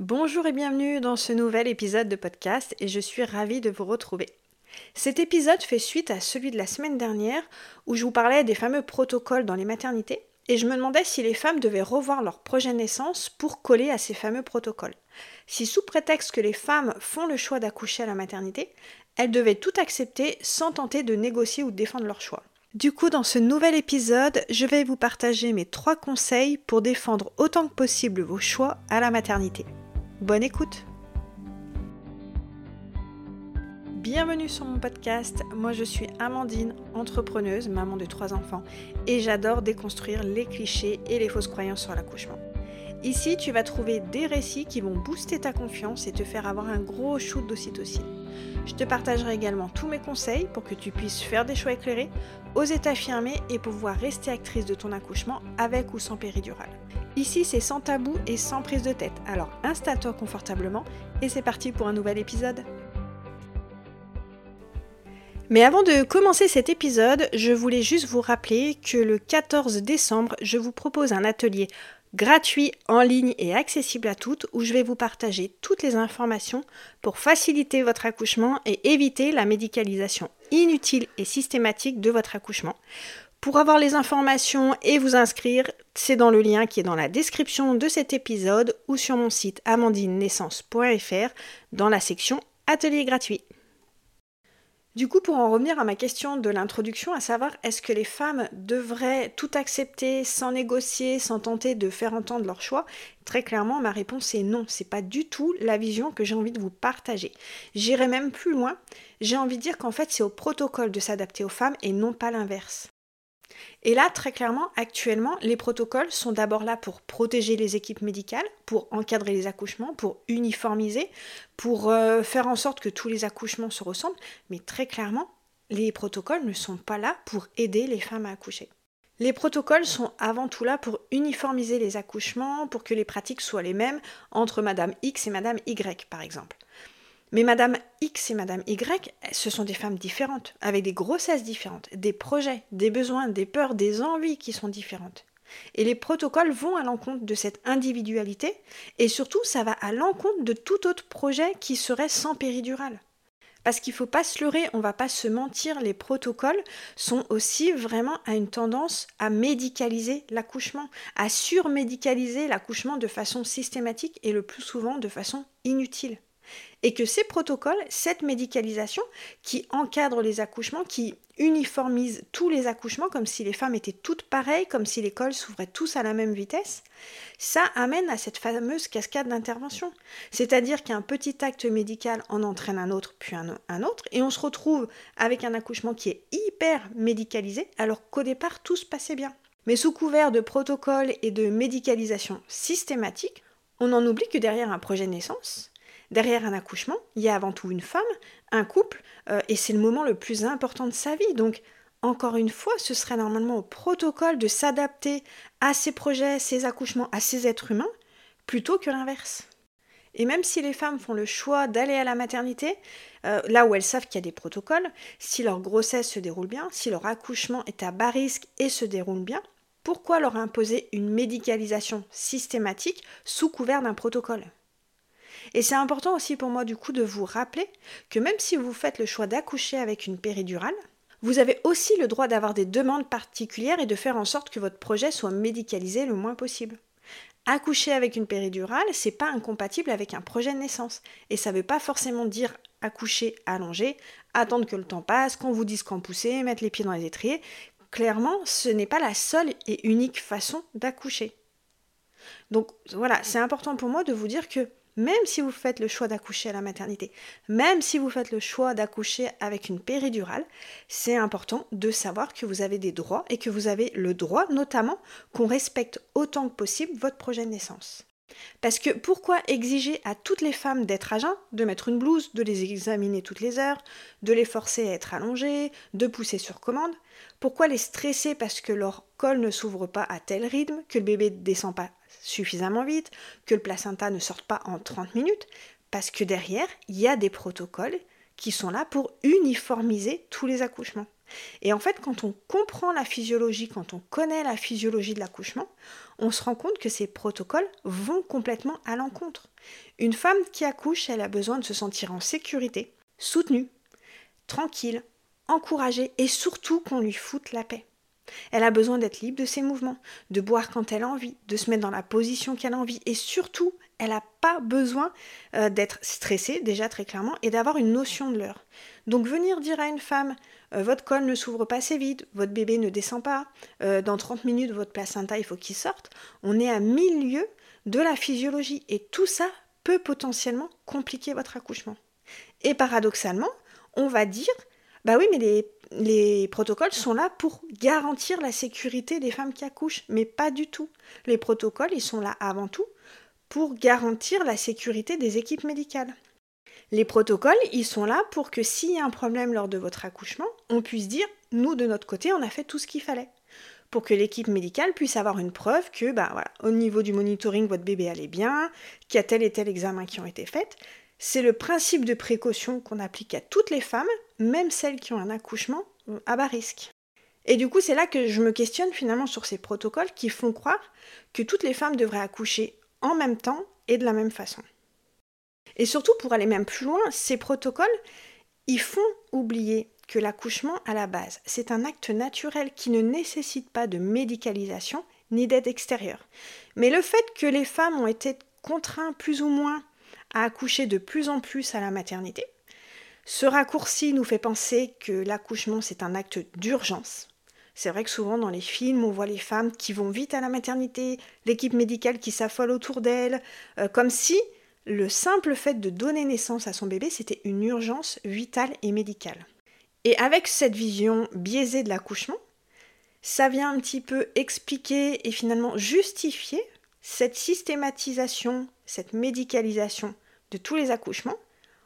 Bonjour et bienvenue dans ce nouvel épisode de podcast et je suis ravie de vous retrouver. Cet épisode fait suite à celui de la semaine dernière où je vous parlais des fameux protocoles dans les maternités et je me demandais si les femmes devaient revoir leur projet naissance pour coller à ces fameux protocoles. Si sous prétexte que les femmes font le choix d'accoucher à la maternité, elles devaient tout accepter sans tenter de négocier ou de défendre leur choix. Du coup, dans ce nouvel épisode, je vais vous partager mes trois conseils pour défendre autant que possible vos choix à la maternité. Bonne écoute Bienvenue sur mon podcast, moi je suis Amandine, entrepreneuse, maman de trois enfants, et j'adore déconstruire les clichés et les fausses croyances sur l'accouchement. Ici, tu vas trouver des récits qui vont booster ta confiance et te faire avoir un gros shoot d'ocytocine. Je te partagerai également tous mes conseils pour que tu puisses faire des choix éclairés, oser t'affirmer et pouvoir rester actrice de ton accouchement avec ou sans péridurale. Ici, c'est sans tabou et sans prise de tête, alors installe-toi confortablement et c'est parti pour un nouvel épisode. Mais avant de commencer cet épisode, je voulais juste vous rappeler que le 14 décembre, je vous propose un atelier gratuit, en ligne et accessible à toutes, où je vais vous partager toutes les informations pour faciliter votre accouchement et éviter la médicalisation inutile et systématique de votre accouchement. Pour avoir les informations et vous inscrire, c'est dans le lien qui est dans la description de cet épisode ou sur mon site amandinenaissance.fr dans la section Atelier gratuit. Du coup, pour en revenir à ma question de l'introduction, à savoir est-ce que les femmes devraient tout accepter sans négocier, sans tenter de faire entendre leur choix? Très clairement, ma réponse est non. C'est pas du tout la vision que j'ai envie de vous partager. J'irai même plus loin. J'ai envie de dire qu'en fait, c'est au protocole de s'adapter aux femmes et non pas l'inverse. Et là, très clairement, actuellement, les protocoles sont d'abord là pour protéger les équipes médicales, pour encadrer les accouchements, pour uniformiser, pour euh, faire en sorte que tous les accouchements se ressemblent, mais très clairement, les protocoles ne sont pas là pour aider les femmes à accoucher. Les protocoles sont avant tout là pour uniformiser les accouchements, pour que les pratiques soient les mêmes entre Madame X et Madame Y, par exemple. Mais Madame X et Madame Y, ce sont des femmes différentes, avec des grossesses différentes, des projets, des besoins, des peurs, des envies qui sont différentes. Et les protocoles vont à l'encontre de cette individualité, et surtout ça va à l'encontre de tout autre projet qui serait sans péridurale. Parce qu'il ne faut pas se leurrer, on ne va pas se mentir, les protocoles sont aussi vraiment à une tendance à médicaliser l'accouchement, à surmédicaliser l'accouchement de façon systématique et le plus souvent de façon inutile et que ces protocoles, cette médicalisation qui encadre les accouchements, qui uniformise tous les accouchements comme si les femmes étaient toutes pareilles, comme si l'école s'ouvrait tous à la même vitesse, ça amène à cette fameuse cascade d'intervention. C'est-à-dire qu'un petit acte médical en entraîne un autre, puis un, un autre, et on se retrouve avec un accouchement qui est hyper médicalisé, alors qu'au départ tout se passait bien. Mais sous couvert de protocoles et de médicalisation systématique, on en oublie que derrière un projet de naissance, derrière un accouchement, il y a avant tout une femme, un couple, euh, et c'est le moment le plus important de sa vie. Donc, encore une fois, ce serait normalement au protocole de s'adapter à ces projets, ces accouchements, à ces êtres humains, plutôt que l'inverse. Et même si les femmes font le choix d'aller à la maternité, euh, là où elles savent qu'il y a des protocoles, si leur grossesse se déroule bien, si leur accouchement est à bas risque et se déroule bien, pourquoi leur imposer une médicalisation systématique sous couvert d'un protocole? Et c'est important aussi pour moi du coup de vous rappeler que même si vous faites le choix d'accoucher avec une péridurale, vous avez aussi le droit d'avoir des demandes particulières et de faire en sorte que votre projet soit médicalisé le moins possible. Accoucher avec une péridurale, c'est pas incompatible avec un projet de naissance. Et ça veut pas forcément dire accoucher allongé, attendre que le temps passe, qu'on vous dise quand pousser, mettre les pieds dans les étriers. Clairement, ce n'est pas la seule et unique façon d'accoucher. Donc voilà, c'est important pour moi de vous dire que même si vous faites le choix d'accoucher à la maternité, même si vous faites le choix d'accoucher avec une péridurale, c'est important de savoir que vous avez des droits et que vous avez le droit notamment qu'on respecte autant que possible votre projet de naissance. Parce que pourquoi exiger à toutes les femmes d'être à jeun, de mettre une blouse, de les examiner toutes les heures, de les forcer à être allongées, de pousser sur commande? Pourquoi les stresser parce que leur col ne s'ouvre pas à tel rythme, que le bébé descend pas suffisamment vite, que le placenta ne sorte pas en 30 minutes, parce que derrière, il y a des protocoles qui sont là pour uniformiser tous les accouchements. Et en fait, quand on comprend la physiologie, quand on connaît la physiologie de l'accouchement, on se rend compte que ces protocoles vont complètement à l'encontre. Une femme qui accouche, elle a besoin de se sentir en sécurité, soutenue, tranquille, encouragée et surtout qu'on lui foute la paix. Elle a besoin d'être libre de ses mouvements, de boire quand elle a envie, de se mettre dans la position qu'elle a envie et surtout, elle n'a pas besoin euh, d'être stressée déjà très clairement et d'avoir une notion de l'heure. Donc venir dire à une femme euh, votre col ne s'ouvre pas assez vite, votre bébé ne descend pas, euh, dans 30 minutes votre placenta il faut qu'il sorte, on est à milieu de la physiologie et tout ça peut potentiellement compliquer votre accouchement. Et paradoxalement, on va dire bah oui mais les les protocoles sont là pour garantir la sécurité des femmes qui accouchent, mais pas du tout. Les protocoles, ils sont là avant tout pour garantir la sécurité des équipes médicales. Les protocoles, ils sont là pour que s'il y a un problème lors de votre accouchement, on puisse dire, nous de notre côté, on a fait tout ce qu'il fallait. Pour que l'équipe médicale puisse avoir une preuve que, bah voilà, au niveau du monitoring, votre bébé allait bien, qu'il y a tel et tel examen qui ont été faits. C'est le principe de précaution qu'on applique à toutes les femmes, même celles qui ont un accouchement euh, à bas risque. Et du coup, c'est là que je me questionne finalement sur ces protocoles qui font croire que toutes les femmes devraient accoucher en même temps et de la même façon. Et surtout, pour aller même plus loin, ces protocoles, ils font oublier que l'accouchement à la base, c'est un acte naturel qui ne nécessite pas de médicalisation ni d'aide extérieure. Mais le fait que les femmes ont été contraintes plus ou moins à accoucher de plus en plus à la maternité, ce raccourci nous fait penser que l'accouchement c'est un acte d'urgence. C'est vrai que souvent dans les films, on voit les femmes qui vont vite à la maternité, l'équipe médicale qui s'affole autour d'elles, euh, comme si le simple fait de donner naissance à son bébé, c'était une urgence vitale et médicale. Et avec cette vision biaisée de l'accouchement, ça vient un petit peu expliquer et finalement justifier cette systématisation, cette médicalisation de tous les accouchements,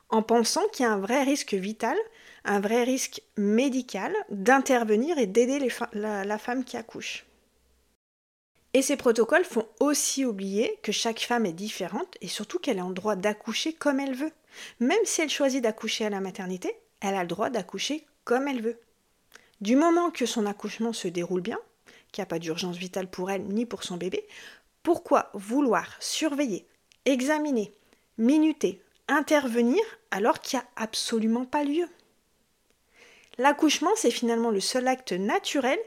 en pensant qu'il y a un vrai risque vital, un vrai risque médical d'intervenir et d'aider la, femme qui accouche. Et ces protocoles font aussi oublier que chaque femme est différente et surtout qu'elle est en droit d'accoucher comme elle veut. Même si elle choisit d'accoucher à la maternité, elle a le droit d'accoucher comme elle veut. Du moment que son accouchement se déroule bien, qu'il n'y a pas d'urgence vitale pour elle ni pour son bébé, pourquoi vouloir surveiller, examiner, minuter, intervenir alors qu'il n'y a absolument pas lieu L'accouchement, c'est finalement le seul acte naturel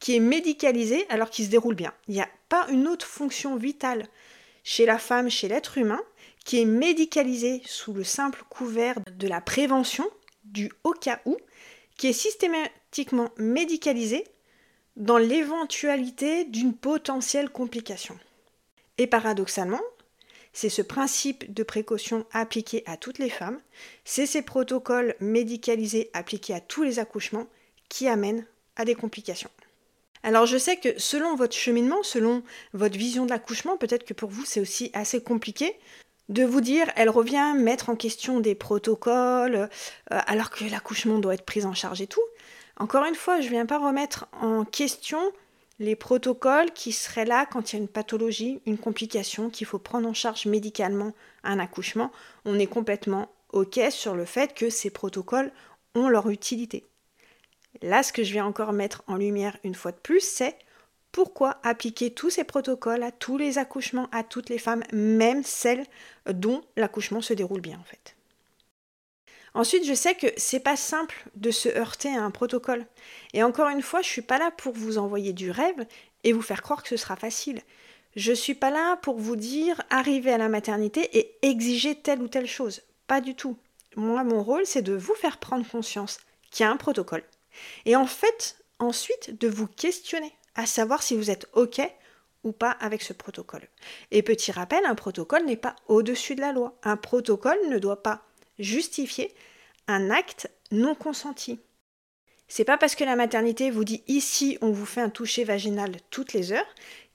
qui est médicalisé alors qu'il se déroule bien. Il n'y a pas une autre fonction vitale chez la femme, chez l'être humain, qui est médicalisée sous le simple couvert de la prévention, du au cas où, qui est systématiquement médicalisée dans l'éventualité d'une potentielle complication. Et paradoxalement, c'est ce principe de précaution appliqué à toutes les femmes, c'est ces protocoles médicalisés appliqués à tous les accouchements qui amènent à des complications. Alors je sais que selon votre cheminement, selon votre vision de l'accouchement, peut-être que pour vous c'est aussi assez compliqué de vous dire elle revient mettre en question des protocoles euh, alors que l'accouchement doit être pris en charge et tout. Encore une fois, je ne viens pas remettre en question les protocoles qui seraient là quand il y a une pathologie, une complication, qu'il faut prendre en charge médicalement un accouchement, on est complètement OK sur le fait que ces protocoles ont leur utilité. Là, ce que je viens encore mettre en lumière une fois de plus, c'est pourquoi appliquer tous ces protocoles à tous les accouchements, à toutes les femmes, même celles dont l'accouchement se déroule bien en fait. Ensuite, je sais que c'est pas simple de se heurter à un protocole. Et encore une fois, je suis pas là pour vous envoyer du rêve et vous faire croire que ce sera facile. Je suis pas là pour vous dire arriver à la maternité et exiger telle ou telle chose. Pas du tout. Moi, mon rôle, c'est de vous faire prendre conscience qu'il y a un protocole. Et en fait, ensuite, de vous questionner, à savoir si vous êtes OK ou pas avec ce protocole. Et petit rappel, un protocole n'est pas au-dessus de la loi. Un protocole ne doit pas justifier un acte non consenti. C'est pas parce que la maternité vous dit ici on vous fait un toucher vaginal toutes les heures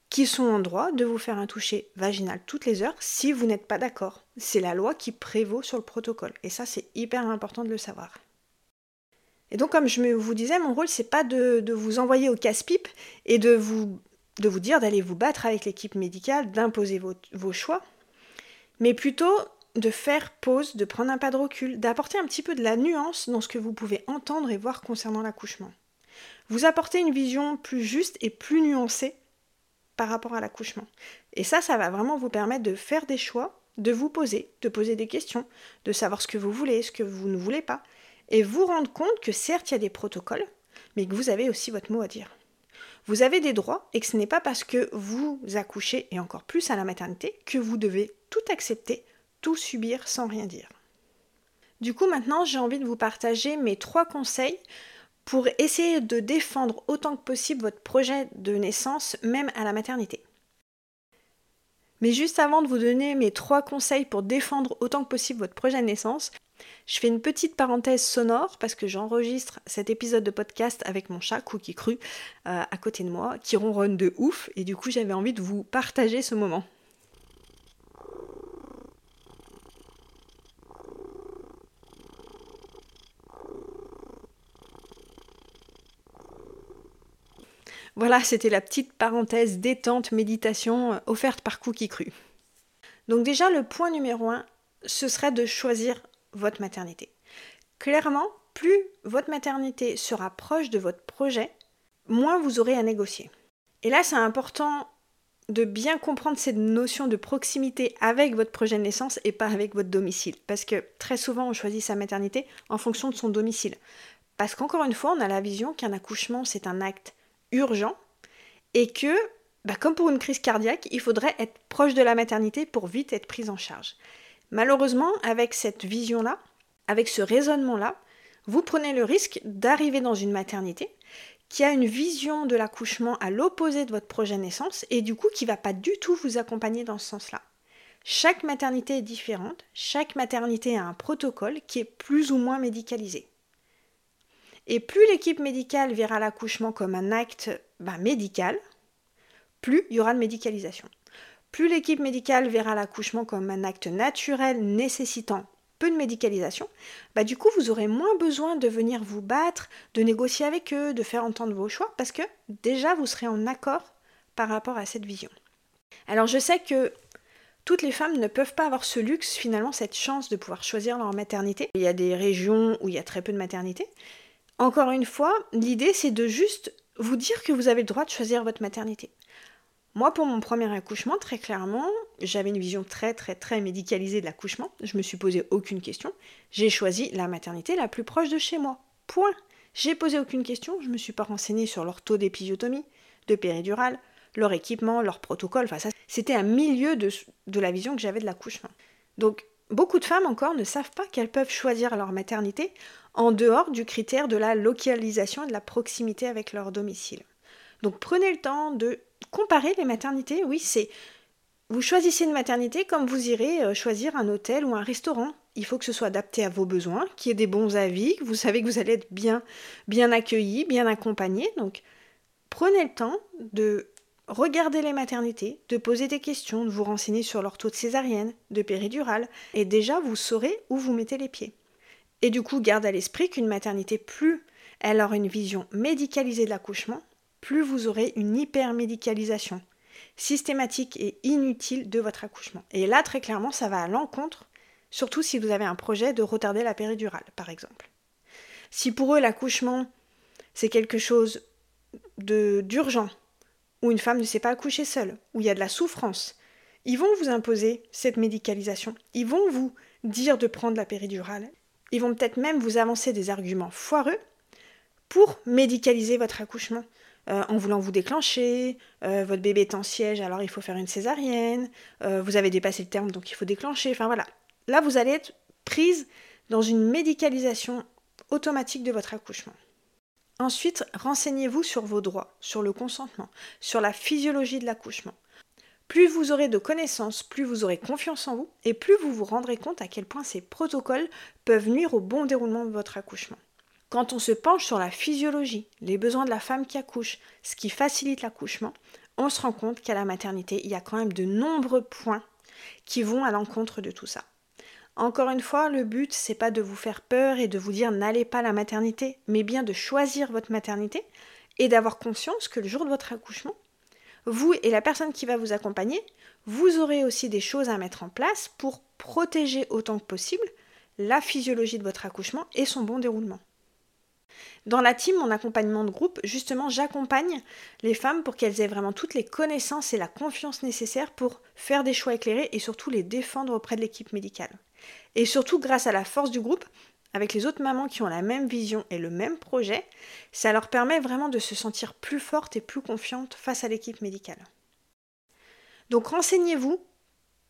qu'ils sont en droit de vous faire un toucher vaginal toutes les heures si vous n'êtes pas d'accord. C'est la loi qui prévaut sur le protocole et ça c'est hyper important de le savoir. Et donc comme je vous disais, mon rôle c'est pas de, vous envoyer au casse-pipe et de vous, de vous dire d'aller vous battre avec l'équipe médicale, d'imposer vos choix, mais plutôt de faire pause, de prendre un pas de recul, d'apporter un petit peu de la nuance dans ce que vous pouvez entendre et voir concernant l'accouchement. vous apporter une vision plus juste et plus nuancée par rapport à l'accouchement. Et ça, ça va vraiment vous permettre de faire des choix, de vous poser, de poser des questions, de savoir ce que vous voulez, ce que vous ne voulez pas, et vous rendre compte que certes, il y a des protocoles, mais que vous avez aussi votre mot à dire. Vous avez des droits et que ce n'est pas parce que vous accouchez, et encore plus à la maternité, que vous devez tout accepter, tout subir sans rien dire. Du coup, maintenant, j'ai envie de vous partager mes trois conseils pour essayer de défendre autant que possible votre projet de naissance, même à la maternité. Mais juste avant de vous donner mes trois conseils pour défendre autant que possible votre projet de naissance, je fais une petite parenthèse sonore parce que j'enregistre cet épisode de podcast avec mon chat Cookie Cru euh, à côté de moi qui ronronne de ouf et du coup j'avais envie de vous partager ce moment. Voilà, c'était la petite parenthèse détente méditation euh, offerte par Cookie Cru. Donc déjà, le point numéro un, ce serait de choisir votre maternité. Clairement, plus votre maternité sera proche de votre projet, moins vous aurez à négocier. Et là, c'est important de bien comprendre cette notion de proximité avec votre projet de naissance et pas avec votre domicile. Parce que très souvent, on choisit sa maternité en fonction de son domicile. Parce qu'encore une fois, on a la vision qu'un accouchement, c'est un acte urgent et que, bah, comme pour une crise cardiaque, il faudrait être proche de la maternité pour vite être prise en charge. Malheureusement, avec cette vision-là, avec ce raisonnement-là, vous prenez le risque d'arriver dans une maternité qui a une vision de l'accouchement à l'opposé de votre projet naissance et du coup qui va pas du tout vous accompagner dans ce sens-là. Chaque maternité est différente, chaque maternité a un protocole qui est plus ou moins médicalisé. Et plus l'équipe médicale verra l'accouchement comme un acte bah, médical, plus il y aura de médicalisation. Plus l'équipe médicale verra l'accouchement comme un acte naturel nécessitant peu de médicalisation, bah du coup vous aurez moins besoin de venir vous battre, de négocier avec eux, de faire entendre vos choix, parce que déjà vous serez en accord par rapport à cette vision. Alors je sais que toutes les femmes ne peuvent pas avoir ce luxe, finalement, cette chance de pouvoir choisir leur maternité. Il y a des régions où il y a très peu de maternité. Encore une fois, l'idée c'est de juste vous dire que vous avez le droit de choisir votre maternité. Moi, pour mon premier accouchement, très clairement, j'avais une vision très très très médicalisée de l'accouchement. Je me suis posé aucune question. J'ai choisi la maternité la plus proche de chez moi. Point. J'ai posé aucune question. Je me suis pas renseignée sur leur taux d'épisiotomie, de péridurale, leur équipement, leur protocole. Enfin, ça, c'était un milieu de la vision que j'avais de l'accouchement. Donc, beaucoup de femmes encore ne savent pas qu'elles peuvent choisir leur maternité en dehors du critère de la localisation et de la proximité avec leur domicile. Donc, prenez le temps de comparer les maternités, oui, c'est vous choisissez une maternité comme vous irez euh, choisir un hôtel ou un restaurant. Il faut que ce soit adapté à vos besoins, qu'il y ait des bons avis, que vous savez que vous allez être bien, bien accueilli, bien accompagné. Donc, prenez le temps de regarder les maternités, de poser des questions, de vous renseigner sur leur taux de césarienne, de péridurale, et déjà vous saurez où vous mettez les pieds. Et du coup, garde à l'esprit qu'une maternité, plus elle aura une vision médicalisée de l'accouchement, plus vous aurez une hypermédicalisation systématique et inutile de votre accouchement. Et là, très clairement, ça va à l'encontre, surtout si vous avez un projet de retarder la péridurale, par exemple. Si pour eux, l'accouchement, c'est quelque chose d'urgent, où une femme ne sait pas accoucher seule, où il y a de la souffrance, ils vont vous imposer cette médicalisation. Ils vont vous dire de prendre la péridurale. Ils vont peut-être même vous avancer des arguments foireux pour médicaliser votre accouchement. Euh, en voulant vous déclencher, euh, votre bébé est en siège, alors il faut faire une césarienne, euh, vous avez dépassé le terme, donc il faut déclencher, enfin voilà. Là, vous allez être prise dans une médicalisation automatique de votre accouchement. Ensuite, renseignez-vous sur vos droits, sur le consentement, sur la physiologie de l'accouchement. Plus vous aurez de connaissances, plus vous aurez confiance en vous, et plus vous vous rendrez compte à quel point ces protocoles peuvent nuire au bon déroulement de votre accouchement. Quand on se penche sur la physiologie, les besoins de la femme qui accouche, ce qui facilite l'accouchement, on se rend compte qu'à la maternité, il y a quand même de nombreux points qui vont à l'encontre de tout ça. Encore une fois, le but, c'est pas de vous faire peur et de vous dire n'allez pas à la maternité, mais bien de choisir votre maternité et d'avoir conscience que le jour de votre accouchement, vous et la personne qui va vous accompagner, vous aurez aussi des choses à mettre en place pour protéger autant que possible la physiologie de votre accouchement et son bon déroulement. Dans la team, mon accompagnement de groupe, justement, j'accompagne les femmes pour qu'elles aient vraiment toutes les connaissances et la confiance nécessaires pour faire des choix éclairés et surtout les défendre auprès de l'équipe médicale. Et surtout, grâce à la force du groupe, avec les autres mamans qui ont la même vision et le même projet, ça leur permet vraiment de se sentir plus fortes et plus confiantes face à l'équipe médicale. Donc renseignez-vous,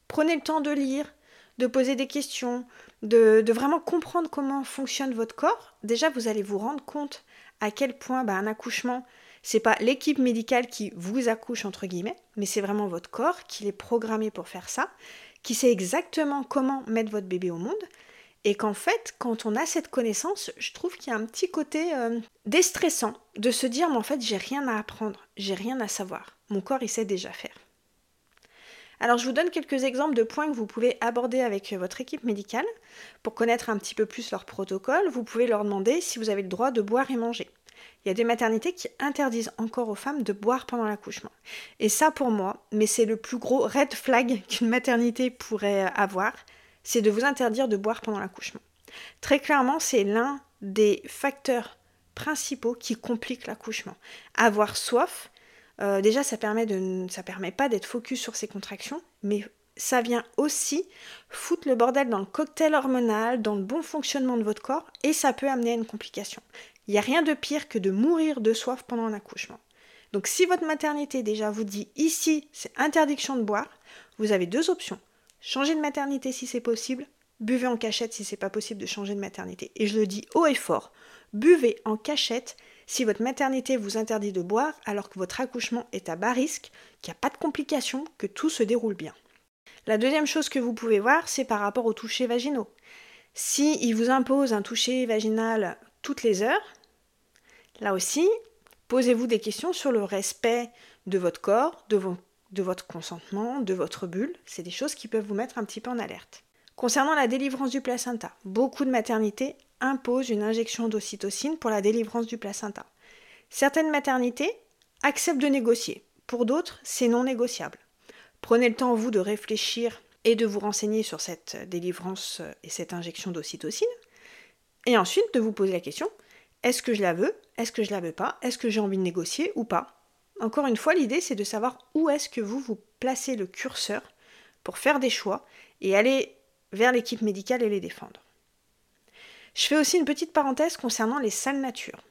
prenez le temps de lire, de poser des questions, de, vraiment comprendre comment fonctionne votre corps. Déjà, vous allez vous rendre compte à quel point bah, un accouchement, c'est pas l'équipe médicale qui vous accouche entre guillemets, mais c'est vraiment votre corps qui est programmé pour faire ça, qui sait exactement comment mettre votre bébé au monde. Et qu'en fait, quand on a cette connaissance, je trouve qu'il y a un petit côté euh, déstressant de se dire, mais en fait, j'ai rien à apprendre, j'ai rien à savoir. Mon corps, il sait déjà faire. Alors je vous donne quelques exemples de points que vous pouvez aborder avec votre équipe médicale pour connaître un petit peu plus leur protocole. Vous pouvez leur demander si vous avez le droit de boire et manger. Il y a des maternités qui interdisent encore aux femmes de boire pendant l'accouchement. Et ça pour moi, mais c'est le plus gros red flag qu'une maternité pourrait avoir, c'est de vous interdire de boire pendant l'accouchement. Très clairement, c'est l'un des facteurs principaux qui compliquent l'accouchement. Avoir soif, euh, déjà, ça permet de, ça permet pas d'être focus sur ces contractions, mais ça vient aussi foutre le bordel dans le cocktail hormonal, dans le bon fonctionnement de votre corps, et ça peut amener à une complication. Il n'y a rien de pire que de mourir de soif pendant un accouchement. Donc si votre maternité déjà vous dit ici c'est interdiction de boire, vous avez deux options. Changer de maternité si c'est possible, buvez en cachette si c'est pas possible de changer de maternité. Et je le dis haut et fort, buvez en cachette si votre maternité vous interdit de boire alors que votre accouchement est à bas risque, qu'il n'y a pas de complications, que tout se déroule bien. La deuxième chose que vous pouvez voir, c'est par rapport aux touchés vaginaux. Si vous impose un toucher vaginal toutes les heures, là aussi, posez-vous des questions sur le respect de votre corps, de, votre consentement, de votre bulle. C'est des choses qui peuvent vous mettre un petit peu en alerte. Concernant la délivrance du placenta, beaucoup de maternités imposent une injection d'ocytocine pour la délivrance du placenta. Certaines maternités acceptent de négocier, pour d'autres, c'est non négociable. Prenez le temps, vous, de réfléchir et de vous renseigner sur cette délivrance et cette injection d'ocytocine, et ensuite de vous poser la question est-ce que je la veux Est-ce que je la veux pas Est-ce que j'ai envie de négocier ou pas? Encore une fois, l'idée c'est de savoir où est-ce que vous vous placez le curseur pour faire des choix et aller vers l'équipe médicale et les défendre. Je fais aussi une petite parenthèse concernant les salles nature.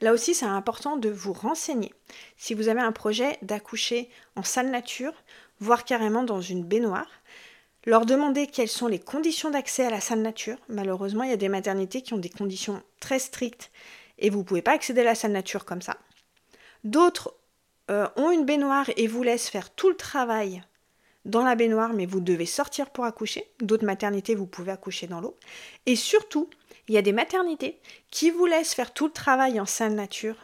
Là aussi, c'est important de vous renseigner. Si vous avez un projet d'accoucher en salle nature, voire carrément dans une baignoire, leur demander quelles sont les conditions d'accès à la salle nature. Malheureusement, il y a des maternités qui ont des conditions très strictes et vous ne pouvez pas accéder à la salle nature comme ça. D'autres euh, ont une baignoire et vous laissent faire tout le travail dans la baignoire, mais vous devez sortir pour accoucher. D'autres maternités, vous pouvez accoucher dans l'eau. Et surtout, il y a des maternités qui vous laissent faire tout le travail en salle nature.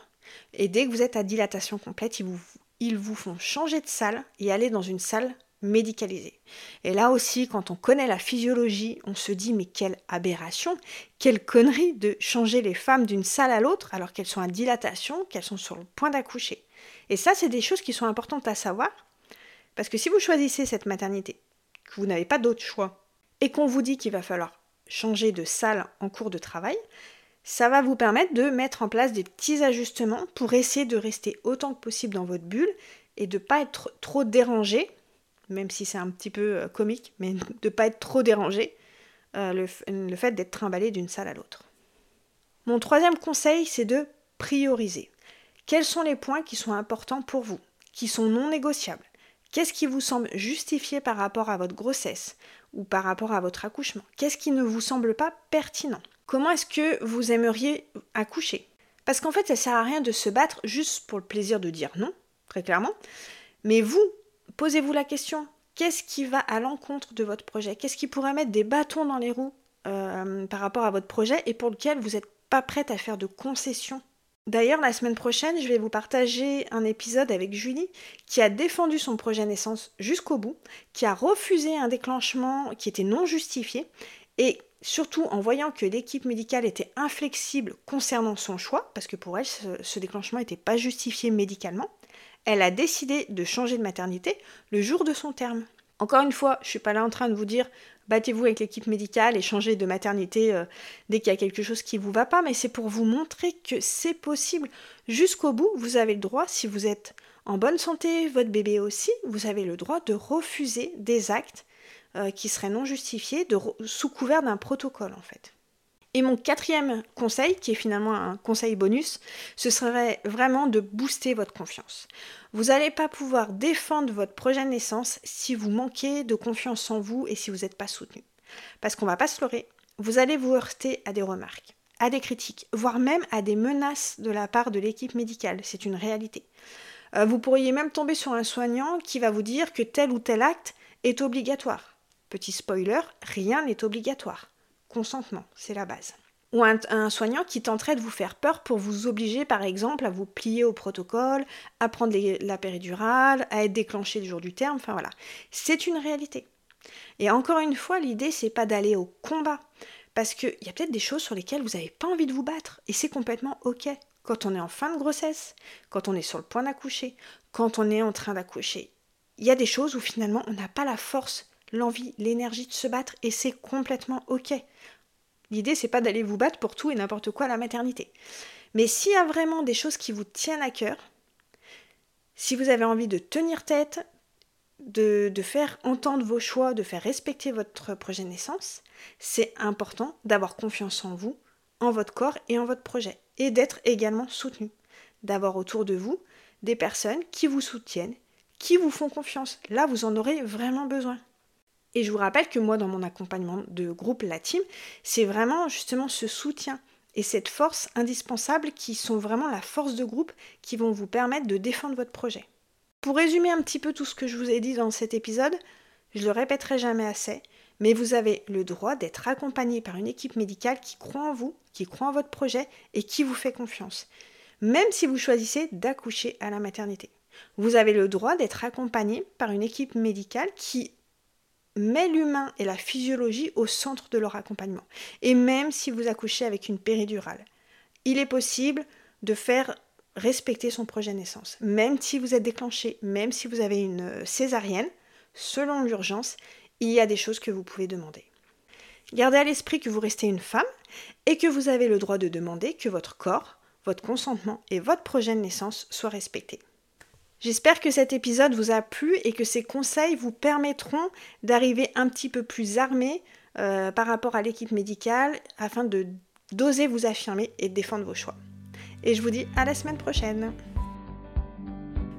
Et dès que vous êtes à dilatation complète, ils vous, ils vous font changer de salle et aller dans une salle médicalisée. Et là aussi, quand on connaît la physiologie, on se dit mais quelle aberration, quelle connerie de changer les femmes d'une salle à l'autre alors qu'elles sont à dilatation, qu'elles sont sur le point d'accoucher. Et ça, c'est des choses qui sont importantes à savoir parce que si vous choisissez cette maternité, que vous n'avez pas d'autre choix, et qu'on vous dit qu'il va falloir changer de salle en cours de travail, ça va vous permettre de mettre en place des petits ajustements pour essayer de rester autant que possible dans votre bulle et de ne pas être trop dérangé, même si c'est un petit peu euh, comique, mais de ne pas être trop dérangé, euh, le, fait d'être trimballé d'une salle à l'autre. Mon troisième conseil, c'est de prioriser. Quels sont les points qui sont importants pour vous, qui sont non négociables? Qu'est-ce qui vous semble justifié par rapport à votre grossesse ou par rapport à votre accouchement? Qu'est-ce qui ne vous semble pas pertinent? Comment est-ce que vous aimeriez accoucher? Parce qu'en fait, ça sert à rien de se battre juste pour le plaisir de dire non, très clairement. Mais vous, posez-vous la question qu'est-ce qui va à l'encontre de votre projet? Qu'est-ce qui pourrait mettre des bâtons dans les roues euh, par rapport à votre projet et pour lequel vous n'êtes pas prête à faire de concessions? D'ailleurs, la semaine prochaine, je vais vous partager un épisode avec Julie qui a défendu son projet naissance jusqu'au bout, qui a refusé un déclenchement qui était non justifié et surtout en voyant que l'équipe médicale était inflexible concernant son choix, parce que pour elle, ce, déclenchement n'était pas justifié médicalement, elle a décidé de changer de maternité le jour de son terme. Encore une fois, je ne suis pas là en train de vous dire battez-vous avec l'équipe médicale et changez de maternité euh, dès qu'il y a quelque chose qui ne vous va pas, mais c'est pour vous montrer que c'est possible. Jusqu'au bout, vous avez le droit, si vous êtes en bonne santé, votre bébé aussi, vous avez le droit de refuser des actes euh, qui seraient non justifiés sous couvert d'un protocole en fait. Et mon quatrième conseil, qui est finalement un conseil bonus, ce serait vraiment de booster votre confiance. Vous n'allez pas pouvoir défendre votre projet de naissance si vous manquez de confiance en vous et si vous n'êtes pas soutenu. Parce qu'on ne va pas se leurrer, vous allez vous heurter à des remarques, à des critiques, voire même à des menaces de la part de l'équipe médicale. C'est une réalité. Euh, vous pourriez même tomber sur un soignant qui va vous dire que tel ou tel acte est obligatoire. Petit spoiler, rien n'est obligatoire. Consentement, c'est la base. Ou un, soignant qui tenterait de vous faire peur pour vous obliger, par exemple, à vous plier au protocole, à prendre la péridurale, à être déclenché le jour du terme, enfin voilà. C'est une réalité. Et encore une fois, l'idée, c'est pas d'aller au combat. Parce qu'il y a peut-être des choses sur lesquelles vous n'avez pas envie de vous battre. Et c'est complètement OK. Quand on est en fin de grossesse, quand on est sur le point d'accoucher, quand on est en train d'accoucher, il y a des choses où finalement on n'a pas la force l'envie, l'énergie de se battre et c'est complètement ok. L'idée c'est pas d'aller vous battre pour tout et n'importe quoi à la maternité. Mais s'il y a vraiment des choses qui vous tiennent à cœur, si vous avez envie de tenir tête, de, de, faire entendre vos choix, de faire respecter votre projet de naissance, c'est important d'avoir confiance en vous, en votre corps et en votre projet. Et d'être également soutenu. D'avoir autour de vous des personnes qui vous soutiennent, qui vous font confiance. Là, vous en aurez vraiment besoin. Et je vous rappelle que moi, dans mon accompagnement de groupe La Team, c'est vraiment justement ce soutien et cette force indispensable qui sont vraiment la force de groupe qui vont vous permettre de défendre votre projet. Pour résumer un petit peu tout ce que je vous ai dit dans cet épisode, je le répéterai jamais assez, mais vous avez le droit d'être accompagné par une équipe médicale qui croit en vous, qui croit en votre projet et qui vous fait confiance, même si vous choisissez d'accoucher à la maternité. Vous avez le droit d'être accompagné par une équipe médicale qui met l'humain et la physiologie au centre de leur accompagnement. Et même si vous accouchez avec une péridurale, il est possible de faire respecter son projet de naissance. Même si vous êtes déclenché, même si vous avez une euh, césarienne, selon l'urgence, il y a des choses que vous pouvez demander. Gardez à l'esprit que vous restez une femme et que vous avez le droit de demander que votre corps, votre consentement et votre projet de naissance soient respectés. J'espère que cet épisode vous a plu et que ces conseils vous permettront d'arriver un petit peu plus armé euh, par rapport à l'équipe médicale afin de d'oser vous affirmer et défendre vos choix. Et je vous dis à la semaine prochaine.